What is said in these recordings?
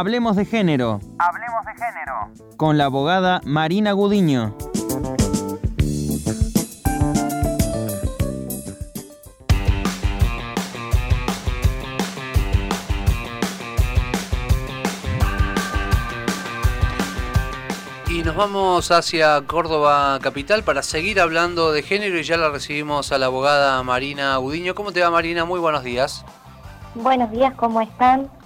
Hablemos de género. Hablemos de género. Con la abogada Marina Gudiño. Y nos vamos hacia Córdoba Capital para seguir hablando de género y ya la recibimos a la abogada Marina Gudiño. ¿Cómo te va Marina? Muy buenos días. Buenos días, ¿cómo están?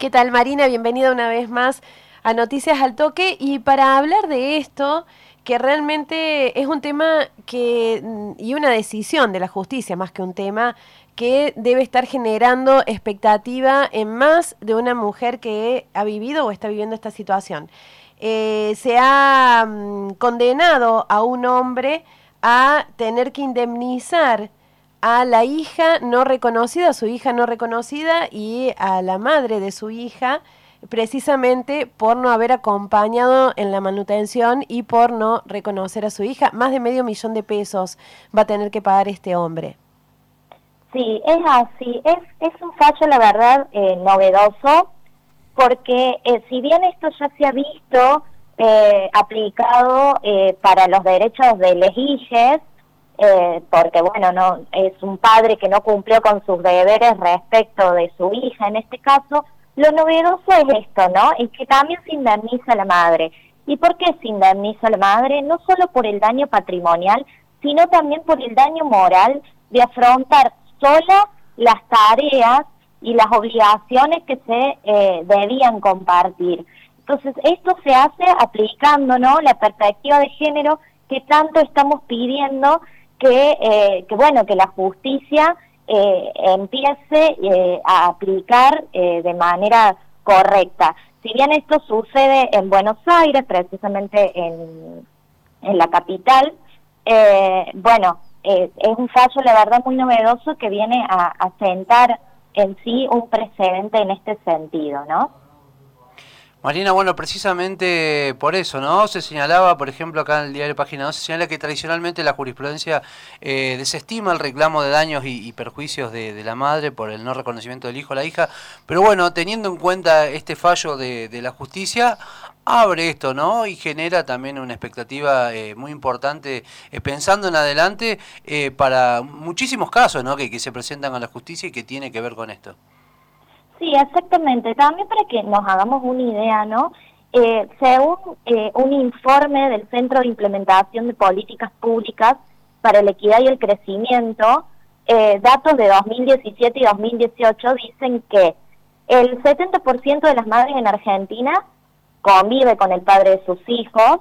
¿Qué tal Marina? Bienvenida una vez más a Noticias al Toque y para hablar de esto, que realmente es un tema que mm, y una decisión de la justicia más que un tema que debe estar generando expectativa en más de una mujer que ha vivido o está viviendo esta situación. Eh, se ha mm, condenado a un hombre a tener que indemnizar a la hija no reconocida, a su hija no reconocida y a la madre de su hija, precisamente por no haber acompañado en la manutención y por no reconocer a su hija. Más de medio millón de pesos va a tener que pagar este hombre. Sí, es así. Es, es un fallo, la verdad, eh, novedoso porque eh, si bien esto ya se ha visto eh, aplicado eh, para los derechos de les porque bueno, no es un padre que no cumplió con sus deberes respecto de su hija en este caso, lo novedoso es esto, ¿no? Es que también se indemniza a la madre. ¿Y por qué se indemniza a la madre? No solo por el daño patrimonial, sino también por el daño moral de afrontar sola las tareas y las obligaciones que se eh, debían compartir. Entonces, esto se hace aplicando ¿no? la perspectiva de género que tanto estamos pidiendo que, eh, que bueno, que la justicia eh, empiece a aplicar de manera correcta. Si bien esto sucede en Buenos Aires, precisamente en, en la capital, bueno, es un fallo, la verdad, muy novedoso que viene a, a sentar en sí un precedente en este sentido, ¿no? Marina, bueno, precisamente por eso, ¿no? Se señalaba, por ejemplo, acá en el diario Página 2, se señala que tradicionalmente la jurisprudencia eh, desestima el reclamo de daños y, perjuicios de, la madre por el no reconocimiento del hijo o la hija, pero bueno, teniendo en cuenta este fallo de, la justicia, abre esto, ¿no? Y genera también una expectativa eh, muy importante, eh, pensando en adelante, para muchísimos casos, ¿no? Que, que se presentan a la justicia y que tiene que ver con esto. Sí, exactamente. También para que nos hagamos una idea, ¿no? Eh, según eh, un informe del Centro de Implementación de Políticas Públicas para la Equidad y el Crecimiento, eh, datos de 2017 y 2018 dicen que el 70% de las madres en Argentina convive con el padre de sus hijos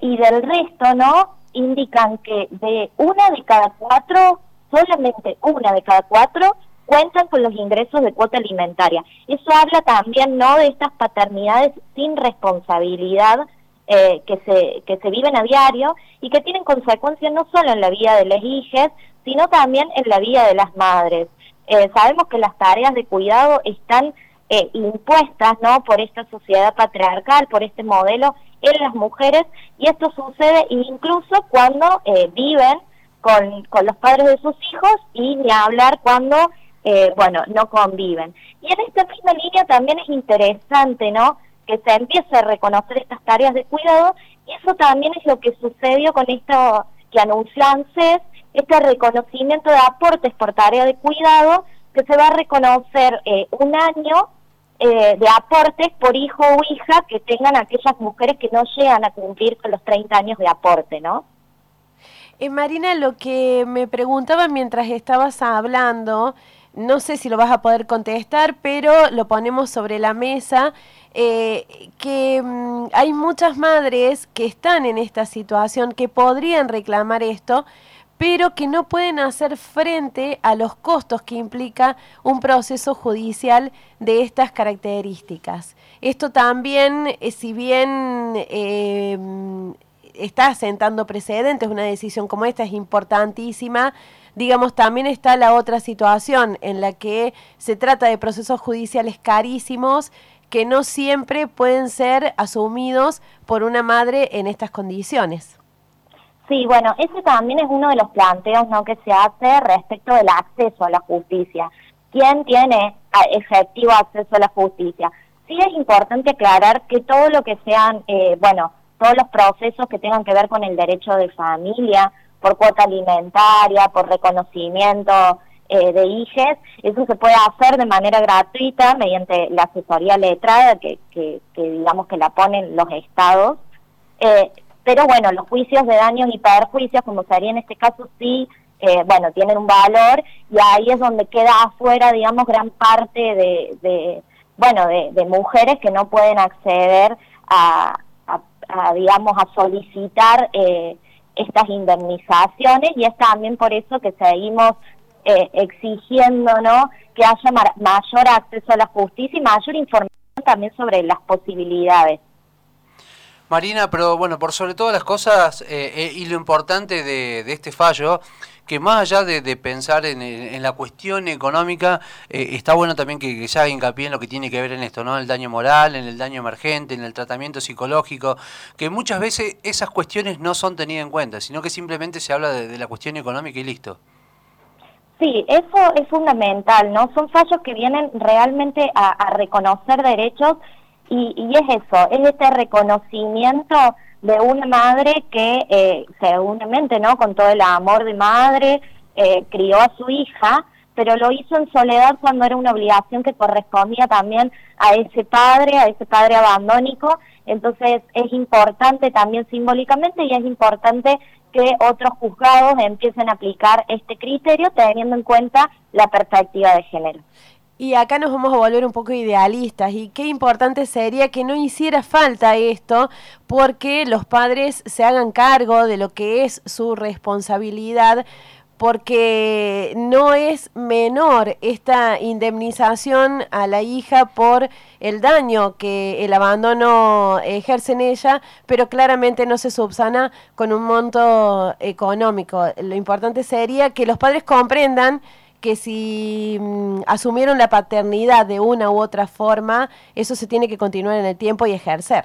y del resto, ¿no? Indican que de una de cada cuatro, solamente una de cada cuatro, cuentan con los ingresos de cuota alimentaria. Eso habla también no de estas paternidades sin responsabilidad eh, que, se, que se viven a diario y que tienen consecuencias no solo en la vida de las hijas, sino también en la vida de las madres. Eh, sabemos que las tareas de cuidado están eh, impuestas no por esta sociedad patriarcal, por este modelo en las mujeres y esto sucede incluso cuando viven con, con los padres de sus hijos y ni hablar cuando eh, bueno, no conviven. Y en esta misma línea también es interesante, ¿no? Que se empiece a reconocer estas tareas de cuidado y eso también es lo que sucedió con esto que anunció ANSES, este reconocimiento de aportes por tarea de cuidado, que se va a reconocer eh, un año eh, de aportes por hijo o hija que tengan aquellas mujeres que no llegan a cumplir con los 30 años de aporte, ¿no? Marina, lo que me preguntaba mientras estabas hablando no sé si lo vas a poder contestar, pero lo ponemos sobre la mesa, eh, que mm, hay muchas madres que están en esta situación, que podrían reclamar esto, pero que no pueden hacer frente a los costos que implica un proceso judicial de estas características. Esto también, eh, si bien eh, está sentando precedentes, una decisión como esta es importantísima, digamos, también está la otra situación en la que se trata de procesos judiciales carísimos que no siempre pueden ser asumidos por una madre en estas condiciones. Sí, bueno, ese también es uno de los planteos ¿no? que se hace respecto del acceso a la justicia. ¿Quién tiene efectivo acceso a la justicia? sí es importante aclarar que todo lo que sean, eh, bueno, todos los procesos que tengan que ver con el derecho de familia, por cuota alimentaria, por reconocimiento eh, de hijes, eso se puede hacer de manera gratuita mediante la asesoría letrada que, que, digamos que la ponen los estados. Eh, pero bueno, los juicios de daños y perjuicios, como sería en este caso, sí, eh, bueno, tienen un valor y ahí es donde queda afuera, digamos, gran parte de, de bueno, de, de, mujeres que no pueden acceder a, a, digamos, a solicitar eh, estas indemnizaciones y es también por eso que seguimos eh, exigiendo ¿no? que haya mayor acceso a la justicia y mayor información también sobre las posibilidades. Marina, pero bueno, por sobre todas las cosas eh, eh, y lo importante de, este fallo que más allá de, pensar en, la cuestión económica, eh, está bueno también que, se haga hincapié en lo que tiene que ver en esto, ¿no? El daño moral, en el daño emergente, en el tratamiento psicológico, que muchas veces esas cuestiones no son tenidas en cuenta, sino que simplemente se habla de, la cuestión económica y listo. Sí, eso es fundamental, ¿no? Son fallos que vienen realmente a, reconocer derechos y, y, es eso, es este reconocimiento de una madre que eh, seguramente, ¿no? Con todo el amor de madre, eh, crió a su hija, pero lo hizo en soledad cuando era una obligación que correspondía también a ese padre, a ese padre abandónico. Entonces es importante también simbólicamente y es importante que otros juzgados empiecen a aplicar este criterio teniendo en cuenta la perspectiva de género. Y acá nos vamos a volver un poco idealistas y qué importante sería que no hiciera falta esto porque los padres se hagan cargo de lo que es su responsabilidad porque no es menor esta indemnización a la hija por el daño que el abandono ejerce en ella, pero claramente no se subsana con un monto económico. Lo importante sería que los padres comprendan que si mm, asumieron la paternidad de una u otra forma, eso se tiene que continuar en el tiempo y ejercer.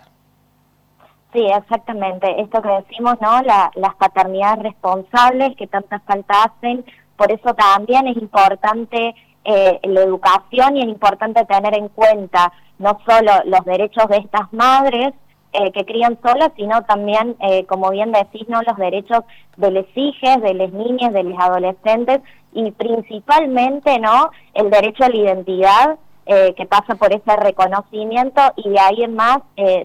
Sí, exactamente. Esto que decimos, ¿no? las paternidades responsables que tantas falta hacen, por eso también es importante eh, la educación y es importante tener en cuenta no solo los derechos de estas madres, eh, que crían solas, sino también, eh, como bien decís, ¿no? los derechos de las hijas, de las niñas, de los adolescentes y principalmente no el derecho a la identidad eh, que pasa por ese reconocimiento y de ahí en más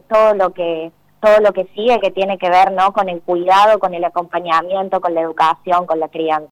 todo lo que todo lo que sigue que tiene que ver no con el cuidado, con el acompañamiento, con la educación, con la crianza.